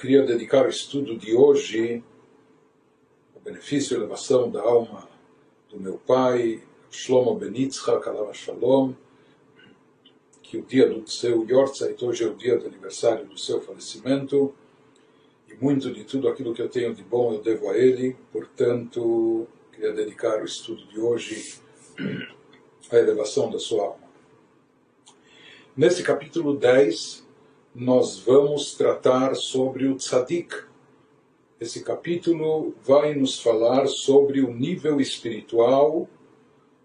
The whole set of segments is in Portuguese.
queria dedicar o estudo de hoje ao benefício e elevação da alma do meu pai, Shlomo Benitzchak, Alav Shalom, que o dia do seu Yortzeit, hoje é o dia do aniversário do seu falecimento, e muito de tudo aquilo que eu tenho de bom eu devo a ele, portanto, queria dedicar o estudo de hoje à elevação da sua alma. Nesse capítulo 10, nós vamos tratar sobre o tzadik. Esse capítulo vai nos falar sobre o nível espiritual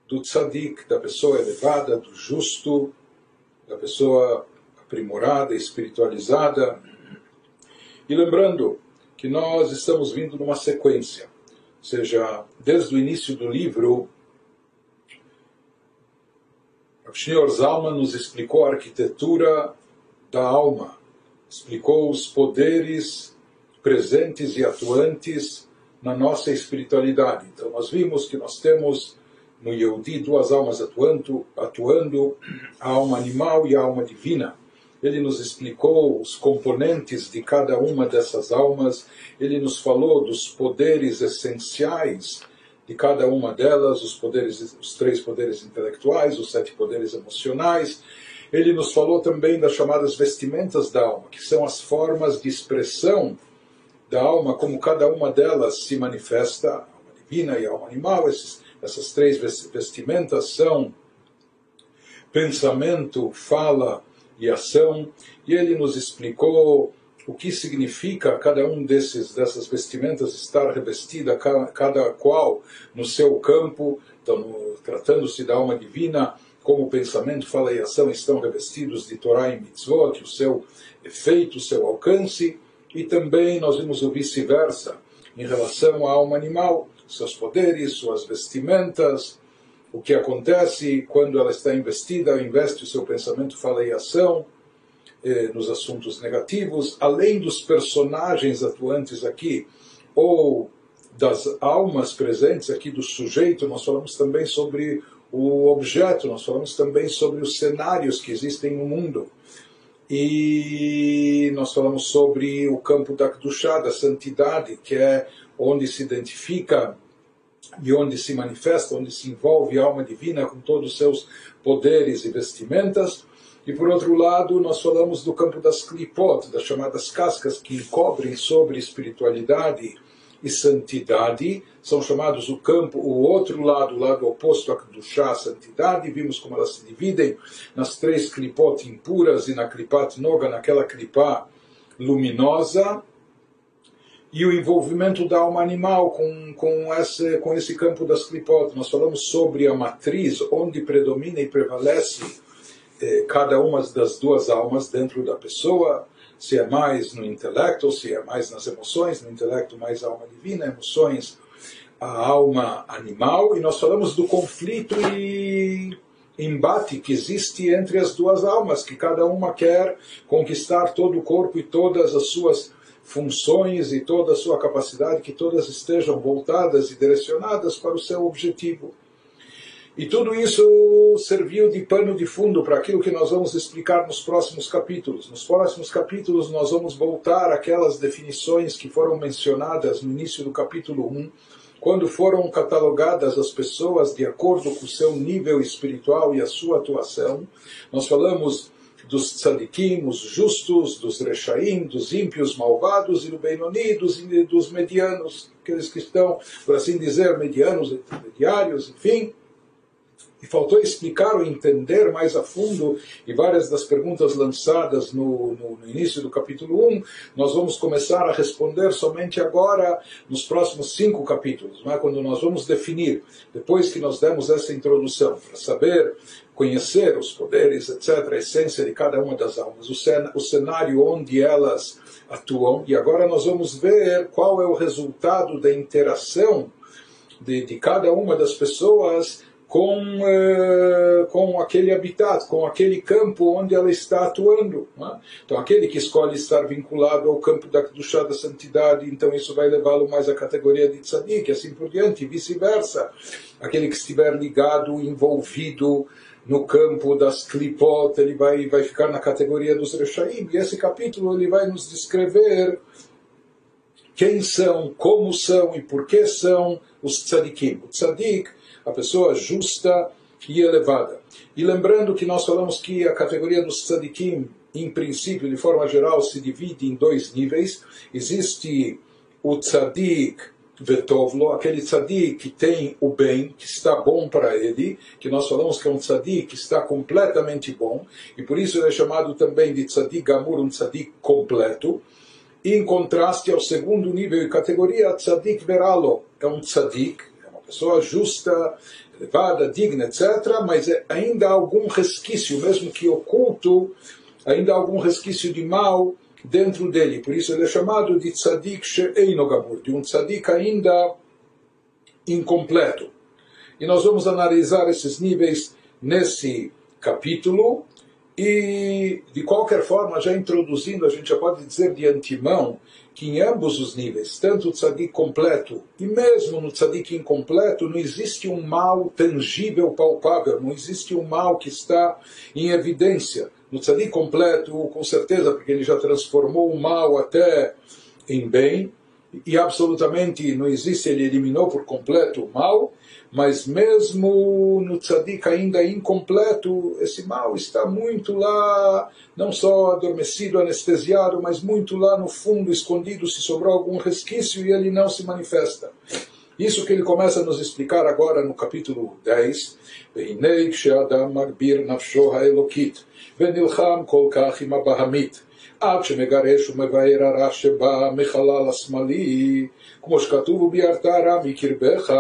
do tzadik, da pessoa elevada, do justo, da pessoa aprimorada, espiritualizada. E lembrando que nós estamos vindo numa sequência, ou seja, desde o início do livro, o Sr. Zalman nos explicou a arquitetura da alma, explicou os poderes presentes e atuantes na nossa espiritualidade. Então, nós vimos que nós temos no Yehudi duas almas atuando, atuando, a alma animal e a alma divina. Ele nos explicou os componentes de cada uma dessas almas, ele nos falou dos poderes essenciais de cada uma delas, os poderes, os três poderes intelectuais, os sete poderes emocionais, ele nos falou também das chamadas vestimentas da alma, que são as formas de expressão da alma, como cada uma delas se manifesta, a alma divina e a alma animal. Esses, essas três vestimentas são pensamento, fala e ação. E ele nos explicou o que significa cada um desses dessas vestimentas estar revestida cada qual no seu campo, então tratando-se da alma divina, como pensamento, fala e ação estão revestidos de Torá e Mitzvot, o seu efeito, o seu alcance, e também nós vimos o vice-versa, em relação à alma animal, seus poderes, suas vestimentas, o que acontece quando ela está investida, investe o seu pensamento, fala e ação, eh, nos assuntos negativos, além dos personagens atuantes aqui, ou das almas presentes aqui do sujeito, nós falamos também sobre o objeto, nós falamos também sobre os cenários que existem no mundo. E nós falamos sobre o campo da Kedushá, da santidade, que é onde se identifica e onde se manifesta, onde se envolve a alma divina com todos os seus poderes e vestimentas. E por outro lado, nós falamos do campo das klipot, das chamadas cascas que cobrem sobre espiritualidade e santidade, são chamados o campo, o outro lado, o lado oposto do chá, a santidade, vimos como elas se dividem nas três clipot impuras e na clipat noga, naquela clipá luminosa, e o envolvimento da alma animal com, com, esse, com esse campo das clipot. Nós falamos sobre a matriz, onde predomina e prevalece eh, cada uma das duas almas dentro da pessoa, se é mais no intelecto, ou se é mais nas emoções, no intelecto mais a alma divina, emoções a alma animal, e nós falamos do conflito e embate que existe entre as duas almas, que cada uma quer conquistar todo o corpo e todas as suas funções e toda a sua capacidade, que todas estejam voltadas e direcionadas para o seu objetivo. E tudo isso serviu de pano de fundo para aquilo que nós vamos explicar nos próximos capítulos. Nos próximos capítulos nós vamos voltar àquelas definições que foram mencionadas no início do capítulo 1, quando foram catalogadas as pessoas de acordo com o seu nível espiritual e a sua atuação. Nós falamos dos tzadikim, os justos, dos rechaim, dos ímpios malvados e do Benoni, dos, dos medianos, aqueles que estão, por assim dizer, medianos, intermediários, enfim. E faltou explicar ou entender mais a fundo, e várias das perguntas lançadas no, no, no, início do capítulo 1, nós vamos começar a responder somente agora, nos próximos cinco capítulos, não é? quando nós vamos definir, depois que nós demos essa introdução, para saber, conhecer os poderes, etc., a essência de cada uma das almas, o, cen o cenário onde elas atuam, e agora nós vamos ver qual é o resultado da interação de, de cada uma das pessoas com, uh, com aquele habitat, com aquele campo onde ela está atuando. É? Então, aquele que escolhe estar vinculado ao campo da Kedushá, da santidade, então isso vai levá-lo mais à categoria de tzadik, assim por diante, e vice-versa. Aquele que estiver ligado, envolvido no campo das klipot, ele vai, vai ficar na categoria dos rechaim. E esse capítulo ele vai nos descrever quem são, como são e por que são os tzadikim. O tzadik, a pessoa justa e elevada. E lembrando que nós falamos que a categoria dos tzadikim, em princípio, de forma geral, se divide em dois níveis. Existe o tzadik vetovlo, aquele tzadik que tem o bem, que está bom para ele, que nós falamos que é um tzadik que está completamente bom, e por isso ele é chamado também de tzadik gamur, um tzadik completo. Em contraste ao segundo nível e categoria, tzadik veralo, é um tzadik, pessoa justa, elevada, digna, etc., mas é ainda há algum resquício, mesmo que oculto, ainda há algum resquício de mal dentro dele. Por isso ele é chamado de tzadik she'einogabur, de um tzadik ainda incompleto. E nós vamos analisar esses níveis nesse capítulo. E, de qualquer forma, já introduzindo, a gente já pode dizer de antemão que em ambos os níveis, tanto o tzadik completo e mesmo no tzadik incompleto, não existe um mal tangível, palpável, não existe um mal que está em evidência. No tzadik completo, com certeza, porque ele já transformou o mal até em bem, e absolutamente não existe, ele eliminou por completo o mal, mas mesmo no tzadik ainda incompleto, esse mal está muito lá, não só adormecido, anestesiado, mas muito lá no fundo, escondido, se sobrou algum resquício e ele não se manifesta. Isso que ele começa a nos explicar agora no capítulo 10. Veinei magbir nafsho ha'elokit, venilcham. כשמגרש ומבאר הרע שבא מחלל השמאלי, כמו שכתוב וביארת הרע מקרבך,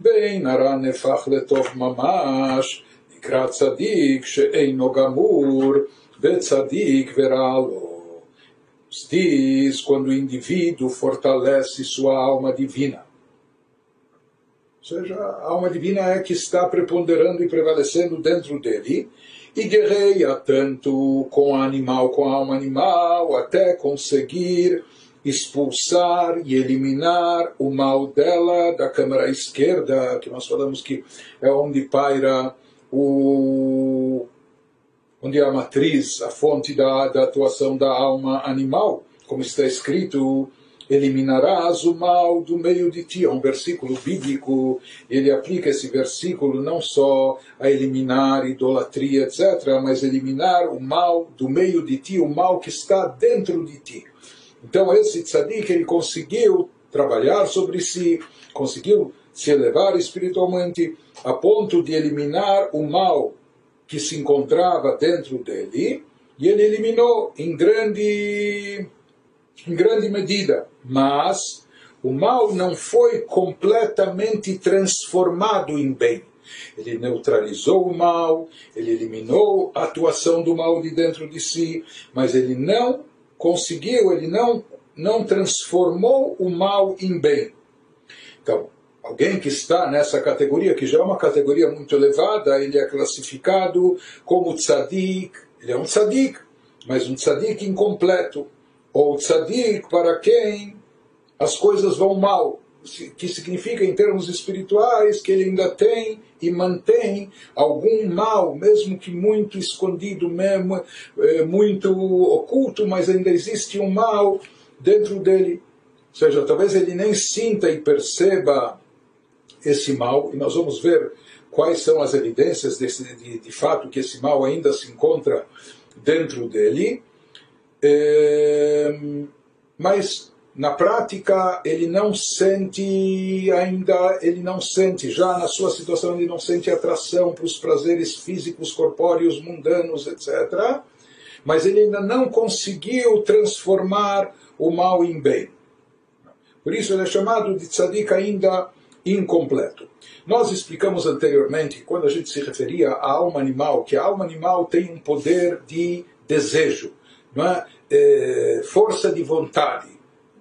ואין הרע נהפך לטוב ממש, נקרא צדיק שאינו גמור, וצדיק ורע לו. Diz quando o indivíduo fortalece sua alma divina. Ou seja, a alma divina é que está preponderando e prevalecendo dentro dele, e guerreia tanto com o animal, com a alma animal, até conseguir expulsar e eliminar o mal dela da câmara esquerda, que nós falamos que é onde paira o onde é a matriz, a fonte da, da atuação da alma animal, como está escrito eliminarás o mal do meio de ti. É um versículo bíblico, ele aplica esse versículo não só a eliminar idolatria, etc., mas eliminar o mal do meio de ti, o mal que está dentro de ti. Então esse tzadik, ele conseguiu trabalhar sobre si, conseguiu se elevar espiritualmente a ponto de eliminar o mal que se encontrava dentro dele, e ele eliminou em grande em grande medida, mas o mal não foi completamente transformado em bem. Ele neutralizou o mal, ele eliminou a atuação do mal de dentro de si, mas ele não conseguiu, ele não, não transformou o mal em bem. Então, alguém que está nessa categoria, que já é uma categoria muito elevada, ele é classificado como tzadik, ele é um tzadik, mas um tzadik incompleto ou tzadik para quem as coisas vão mal, que significa em termos espirituais que ele ainda tem e mantém algum mal, mesmo que muito escondido, mesmo é, muito oculto, mas ainda existe um mal dentro dele. Ou seja, talvez ele nem sinta e perceba esse mal, e nós vamos ver quais são as evidências desse, de, de fato que esse mal ainda se encontra dentro dele. É, mas na prática ele não sente ainda, ele não sente, já na sua situação ele não sente atração para os prazeres físicos, corpóreos, mundanos, etc. Mas ele ainda não conseguiu transformar o mal em bem. Por isso ele é chamado de tzadik ainda incompleto. Nós explicamos anteriormente, quando a gente se referia à alma animal, que a alma animal tem um poder de desejo é? é, força de vontade,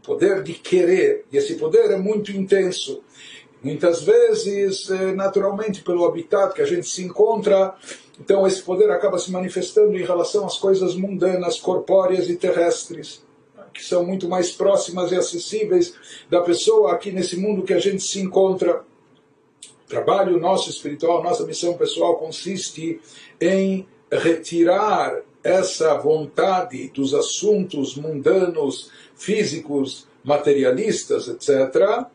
poder de querer, e esse poder é muito intenso. Muitas vezes, eh, naturalmente, pelo habitat que a gente se encontra, então esse poder acaba se manifestando em relação às coisas mundanas, corpóreas e terrestres, que são muito mais próximas e acessíveis da pessoa aqui nesse mundo que a gente se encontra. O trabalho nosso espiritual, nossa missão pessoal consiste em retirar essa vontade dos assuntos mundanos, físicos, materialistas, etc.,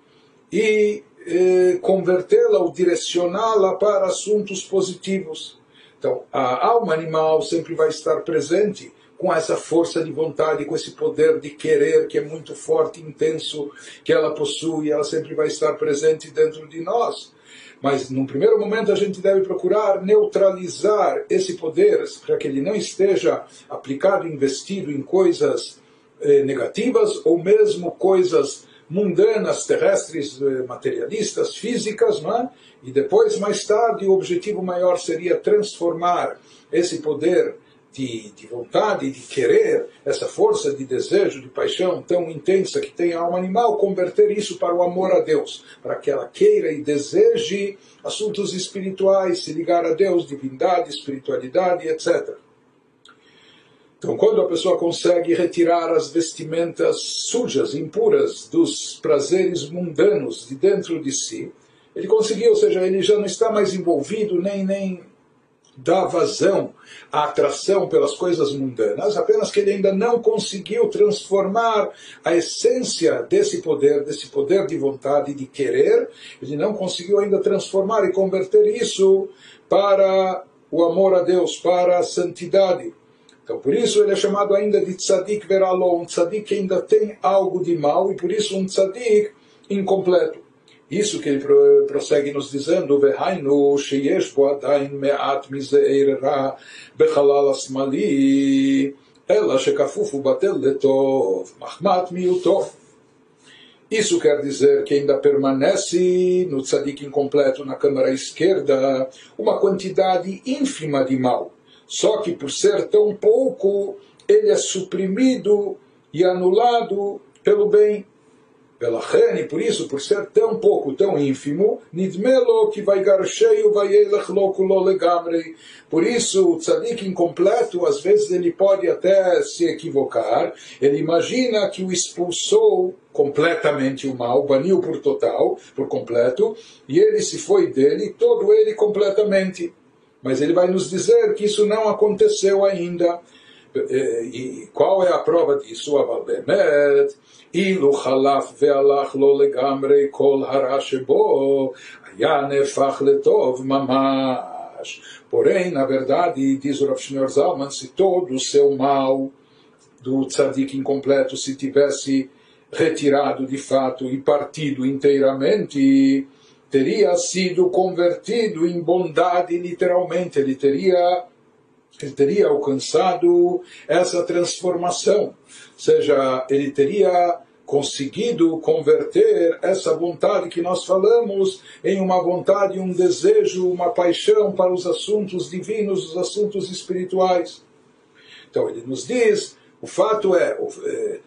e eh, convertê-la ou direcioná-la para assuntos positivos. Então, a alma animal sempre vai estar presente com essa força de vontade, com esse poder de querer que é muito forte, intenso, que ela possui, ela sempre vai estar presente dentro de nós. Mas, num primeiro momento, a gente deve procurar neutralizar esse poder para que ele não esteja aplicado, investido em coisas eh, negativas ou mesmo coisas mundanas, terrestres, eh, materialistas, físicas, é? e depois, mais tarde, o objetivo maior seria transformar esse poder de, de, vontade, de querer, essa força de desejo, de paixão tão intensa que tem a alma animal, converter isso para o amor a Deus, para que ela queira e deseje assuntos espirituais, se ligar a Deus, divindade, espiritualidade, etc. Então, quando a pessoa consegue retirar as vestimentas sujas, impuras dos prazeres mundanos de dentro de si, ele conseguiu, ou seja, ele já não está mais envolvido nem nem dá vazão à atração pelas coisas mundanas, apenas que ele ainda não conseguiu transformar a essência desse poder, desse poder de vontade, de querer, ele não conseguiu ainda transformar e converter isso para o amor a Deus, para a santidade. Então, por isso ele é chamado ainda de tzadik veralo, um tzadik que ainda tem algo de mal, e por isso um tzadik incompleto. Isso que ele prossegue nos dizendo, Vehainu sheyesh bo adain me'at mizeir ra bechalal asmali, ela shekafufu batel letov, mahmat miutov. Isso quer dizer que ainda permanece no tzadik incompleto na câmara esquerda uma quantidade ínfima de mal só que por ser tão pouco, ele é suprimido e anulado pelo bem. Pela Rene, por isso, por ser tão pouco, tão ínfimo, nidmelo que vai garcheio vai lo legamre. Por isso, o tzadik incompleto, às vezes ele pode até se equivocar. Ele imagina que o expulsou completamente o mal, baniu por total, por completo, e ele se foi dele, todo ele completamente. Mas ele vai nos dizer que isso não aconteceu ainda. É, e qual é a prova disso? Aval bemet, Ilu חלף והלך לו לגמרי כל הרע שבו, היה letov mamash. Porém, na verdade, diz o Rav Shneur Zalman, se todo o seu mal do tzadik incompleto se tivesse retirado de fato e partido inteiramente, teria sido convertido em bondade, literalmente, ele teria ele teria alcançado essa transformação, ou seja, ele teria conseguido converter essa vontade que nós falamos em uma vontade, um desejo, uma paixão para os assuntos divinos, os assuntos espirituais. Então ele nos diz, o fato é, é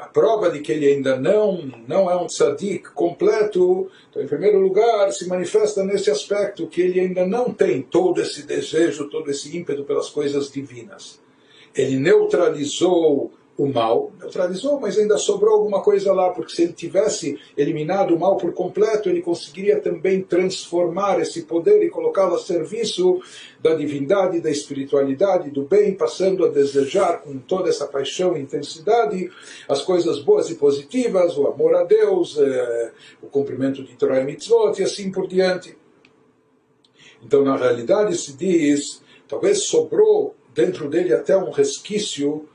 a prova de que ele ainda não, não é um tzadik completo, então, em primeiro lugar, se manifesta nesse aspecto que ele ainda não tem todo esse desejo, todo esse ímpeto pelas coisas divinas. Ele neutralizou o mal, neutralizou, mas ainda sobrou alguma coisa lá, porque se ele tivesse eliminado o mal por completo, ele conseguiria também transformar esse poder e colocá-lo a serviço da divindade, da espiritualidade, do bem, passando a desejar com toda essa paixão e intensidade as coisas boas e positivas, o amor a Deus, eh, o cumprimento de Torah e Mitzvot e assim por diante. Então, na realidade, se diz, talvez sobrou dentro dele até um resquício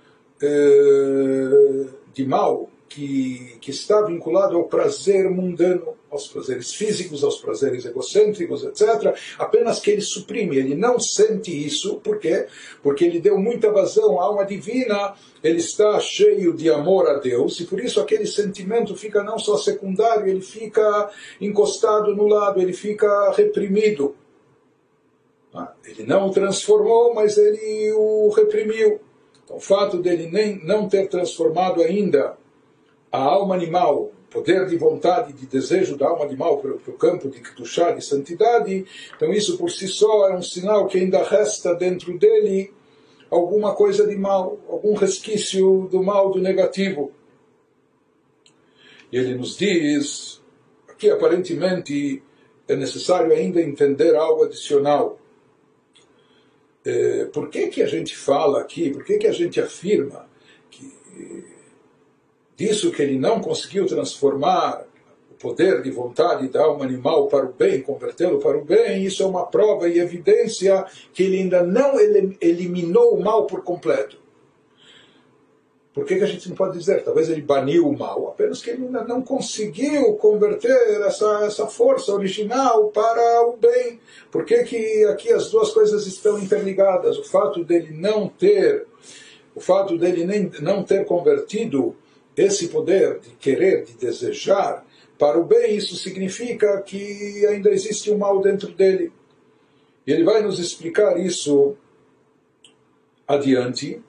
de mal que, que está vinculado ao prazer mundano, aos prazeres físicos, aos prazeres egocêntricos, etc. Apenas que ele suprime, ele não sente isso, por quê? Porque ele deu muita vazão à alma divina, ele está cheio de amor a Deus, e por isso aquele sentimento fica não só secundário, ele fica encostado no lado, ele fica reprimido. Ah, ele não o transformou, mas ele o reprimiu. Então, o fato dele nem não ter transformado ainda a alma animal poder de vontade, de desejo da alma de mal para o campo de Kedushá, de santidade, então isso por si só é um sinal que ainda resta dentro dele alguma coisa de mal, algum resquício do mal, do negativo. E ele nos diz, aqui aparentemente é necessário ainda entender algo adicional. É, por que, que a gente fala aqui, por que, que a gente afirma que disso que ele não conseguiu transformar o poder de vontade da alma animal para o bem, convertê-lo para o bem, isso é uma prova e evidência que ele ainda não eliminou o mal por completo. Por que, que, a gente não pode dizer? Talvez ele baniu o mal, apenas que ele ainda não conseguiu converter essa, essa força original para o bem. Por que, que aqui as duas coisas estão interligadas? O fato dele não ter, o fato dele nem, não ter convertido esse poder de querer, de desejar para o bem, isso significa que ainda existe um mal dentro dele. E ele vai nos explicar isso adiante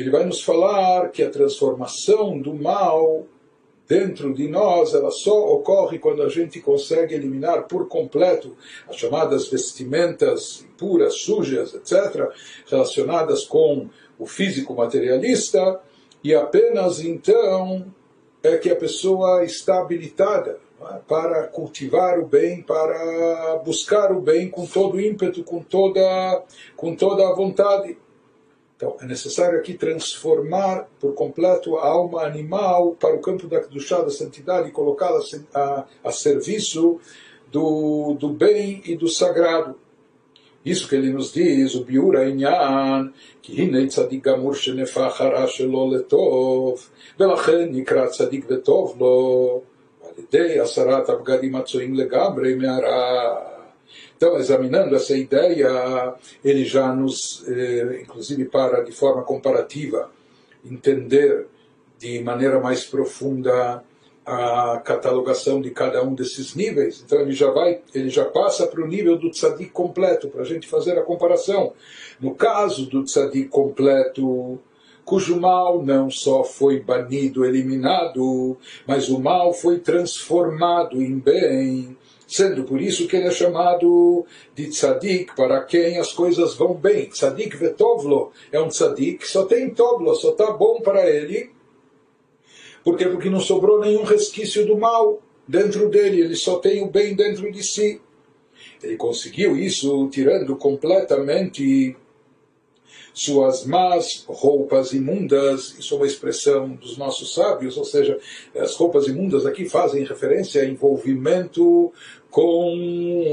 ele vai nos falar que a transformação do mal dentro de nós, ela só ocorre quando a gente consegue eliminar por completo as chamadas vestimentas impuras, sujas, etc., relacionadas com o físico materialista, e apenas então é que a pessoa está habilitada é, para cultivar o bem, para buscar o bem com todo o ímpeto, com toda, com toda a vontade. Então, é necessário aqui transformar por completo a alma animal para o campo da Kedushá, da santidade, e colocá-la a, a, serviço do, do bem e do sagrado. Isso que ele nos diz, o Biur Ainyan, que הנה צדיק גמור שנפח הרע שלו לטוב, ולכן נקרא צדיק וטוב לו, על ידי הסרת הבגדים então, examinando essa ideia, ele já nos, eh, inclusive para de forma comparativa, entender de maneira mais profunda a catalogação de cada um desses níveis. Então ele já vai, ele já passa para o nível do tzadik completo, para a gente fazer a comparação. No caso do tzadik completo, cujo mal não só foi banido, eliminado, mas o mal foi transformado em bem sendo por isso que ele é chamado de tzadik, para quem as coisas vão bem. Tzadik vetovlo é um tzadik só tem tovlo, só está bom para ele. Por quê? Porque não sobrou nenhum resquício do mal dentro dele, ele só tem o bem dentro de si. Ele conseguiu isso tirando completamente suas más roupas imundas, isso é uma expressão dos nossos sábios, ou seja, as roupas imundas aqui fazem referência a envolvimento com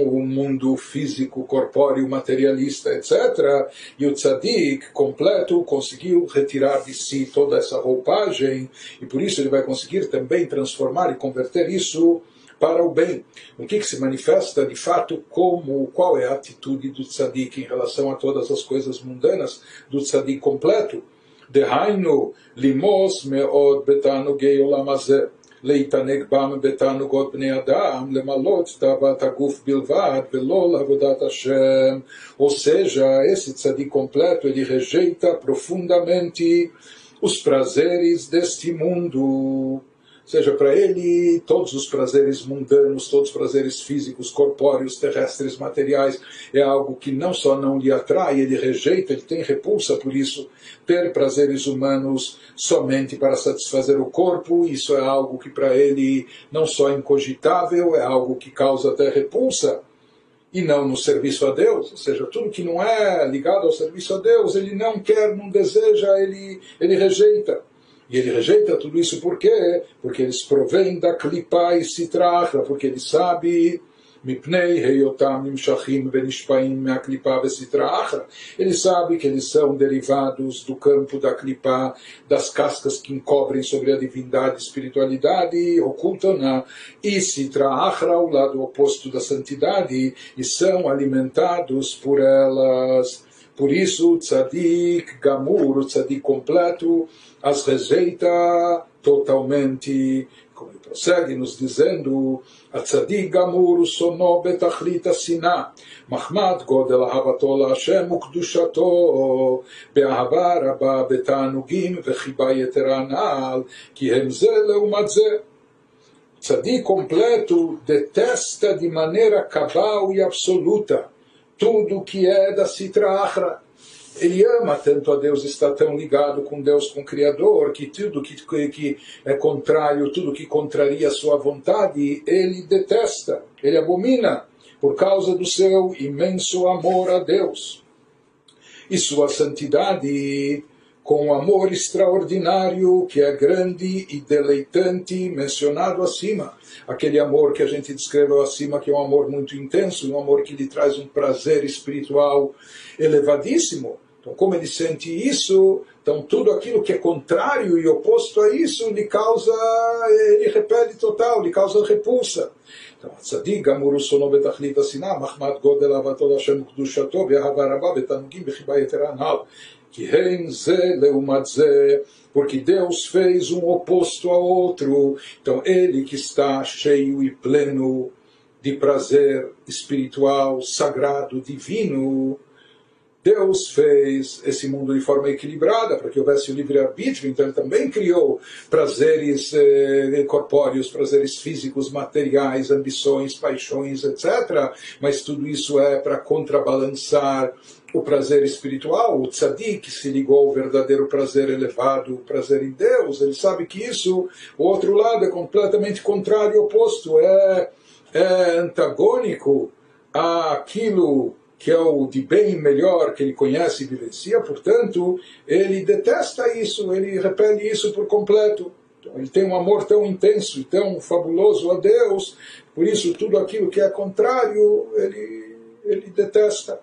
o mundo físico, corpóreo, materialista, etc. E o tzadik completo conseguiu retirar de si toda essa roupagem e por isso ele vai conseguir também transformar e converter isso para o bem. O que, que se manifesta de fato como qual é a atitude do tzadik em relação a todas as coisas mundanas do tzadik completo? דהיינו, לימוס מאוד בתענוגי עולם leitaneg bam betanu בתענוגות adam אדם, למלות תאוות הגוף bilvad ולא לעבודת השם. Ou seja, esse tzadik completo, ele rejeita profundamente os prazeres deste mundo seja, para ele, todos os prazeres mundanos, todos os prazeres físicos, corpóreos, terrestres, materiais, é algo que não só não lhe atrai, ele rejeita, ele tem repulsa por isso. Ter prazeres humanos somente para satisfazer o corpo, isso é algo que para ele não só é incogitável, é algo que causa até repulsa e não no serviço a Deus, ou seja, tudo que não é ligado ao serviço a Deus, ele não quer, não deseja, ele, ele rejeita. E ele rejeita tudo isso por quê? Porque eles provêm da clipa e se trata, porque ele sabe ele sabe que eles são derivados do campo da clipa, das cascas que encobrem sobre a divindade, espiritualidade, oculta na e citra achra, o lado oposto da santidade, e são alimentados por elas. Por isso, o tzadik gamur, o tzadik completo, as rejeita totalmente. Como ele prossegue nos dizendo, a tzadik gamur sono betachlit siná, מחמד גודל אהבתו להשם וקדושתו, באהבה רבה, בתענוגים וחיבה יתרה נעל, כי הם זה לעומת זה. צדיק קומפלטו דטסטה די מנרה קבאו tudo que é da Sitra Achra. Ele ama tanto a Deus, está tão ligado com Deus, com o Criador, que tudo que, que é contrário, tudo que contraria a sua vontade, ele detesta, ele abomina, por causa do seu imenso amor a Deus e sua santidade com o amor extraordinário que é grande e deleitante mencionado acima. Aquele amor que a gente descreveu acima, que é um amor muito intenso, um amor que lhe traz um prazer espiritual elevadíssimo. Então, como ele sente isso, então tudo aquilo que é contrário e oposto a isso lhe causa, ele repele total, lhe causa repulsa. Então, הצדיק גם הוא רצונו בתכלית השנאה, מחמת גודל אהבתו que ze porque Deus fez um oposto ao outro. Então, ele que está cheio e pleno de prazer espiritual, sagrado, divino, Deus fez esse mundo de forma equilibrada para que houvesse o livre-arbítrio, então ele também criou prazeres eh, corpóreos, prazeres físicos, materiais, ambições, paixões, etc. Mas tudo isso é para contrabalançar o prazer espiritual, o tzadik se ligou ao verdadeiro prazer elevado, o prazer em Deus, ele sabe que isso, o outro lado é completamente contrário, oposto, é, é antagônico àquilo que é o de bem melhor que ele conhece e vivencia, portanto, ele detesta isso, ele repele isso por completo. Então, ele tem um amor tão intenso e tão fabuloso a Deus, por isso tudo aquilo que é contrário, ele, ele detesta.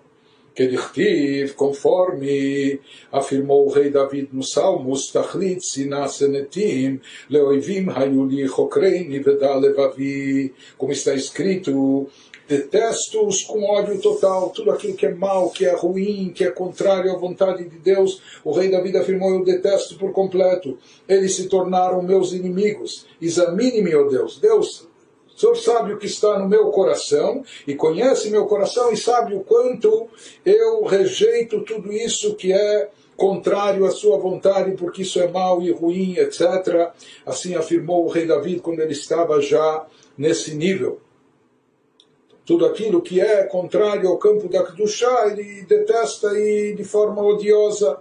כדכתיב, conforme afirmou o rei David no Salmo, Stachlit sinasenetim, leoivim hayuli chokreini vedalevavi, como está escrito, detesto-os com ódio total, tudo aquilo que é mal, que é ruim, que é contrário à vontade de Deus, o rei David afirmou, eu detesto por completo, eles se tornaram meus inimigos, examine-me, ó oh Deus, Deus, o Senhor sabe o que está no meu coração e conhece meu coração e sabe o quanto eu rejeito tudo isso que é contrário à sua vontade, porque isso é mal e ruim, etc. Assim afirmou o rei David quando ele estava já nesse nível tudo aquilo que é contrário ao campo da Kedushá, ele detesta e de forma odiosa.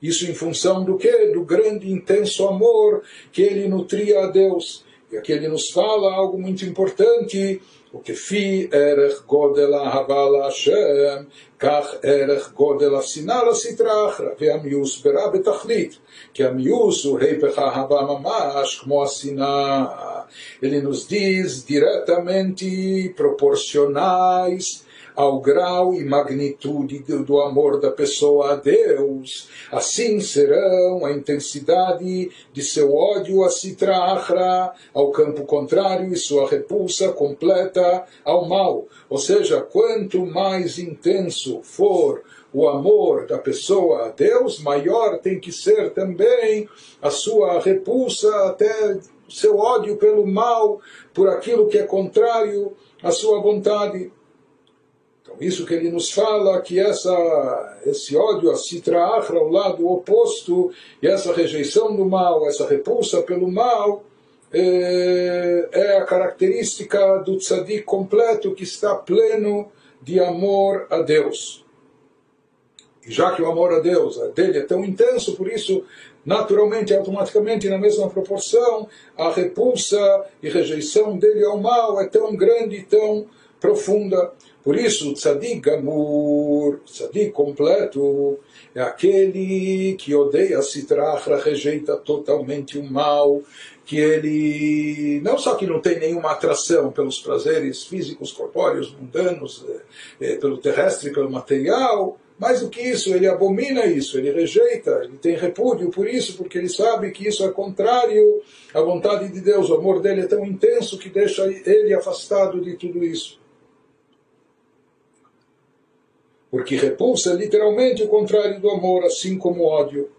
Isso em função do que? Do grande intenso amor que ele nutria a Deus. E aqui ele nos fala algo muito importante. O que fi erech godela ahavala Hashem, kach erech godela sinala sitrachra, והמיוס ברע בתכלית, o rei הוא היפך mamash como a השנאה. Ele nos diz diretamente proporcionais ao grau e magnitude do amor da pessoa a Deus, assim serão a intensidade de seu ódio a Sitra ao campo contrário, e sua repulsa completa ao mal. Ou seja, quanto mais intenso for o amor da pessoa a Deus, maior tem que ser também a sua repulsa até seu ódio pelo mal, por aquilo que é contrário à sua vontade. Então, isso que ele nos fala, que essa, esse ódio, a citra achra, o lado oposto, e essa rejeição do mal, essa repulsa pelo mal, é, é a característica do tzadik completo que está pleno de amor a Deus. E já que o amor a Deus dele é tão intenso, por isso, naturalmente, automaticamente, na mesma proporção, a repulsa e rejeição dele ao mal é tão grande e tão profunda. Por isso, tzadik gamur, tzadik completo, é aquele que odeia Sitrachra, rejeita totalmente o mal, que ele não só que não tem nenhuma atração pelos prazeres físicos, corpóreos, mundanos, é, é, pelo terrestre, pelo material, mais do que isso, ele abomina isso, ele rejeita, ele tem repúdio por isso, porque ele sabe que isso é contrário à vontade de Deus. O amor dele é tão intenso que deixa ele afastado de tudo isso. Porque repulsa é literalmente o contrário do amor, assim como o ódio.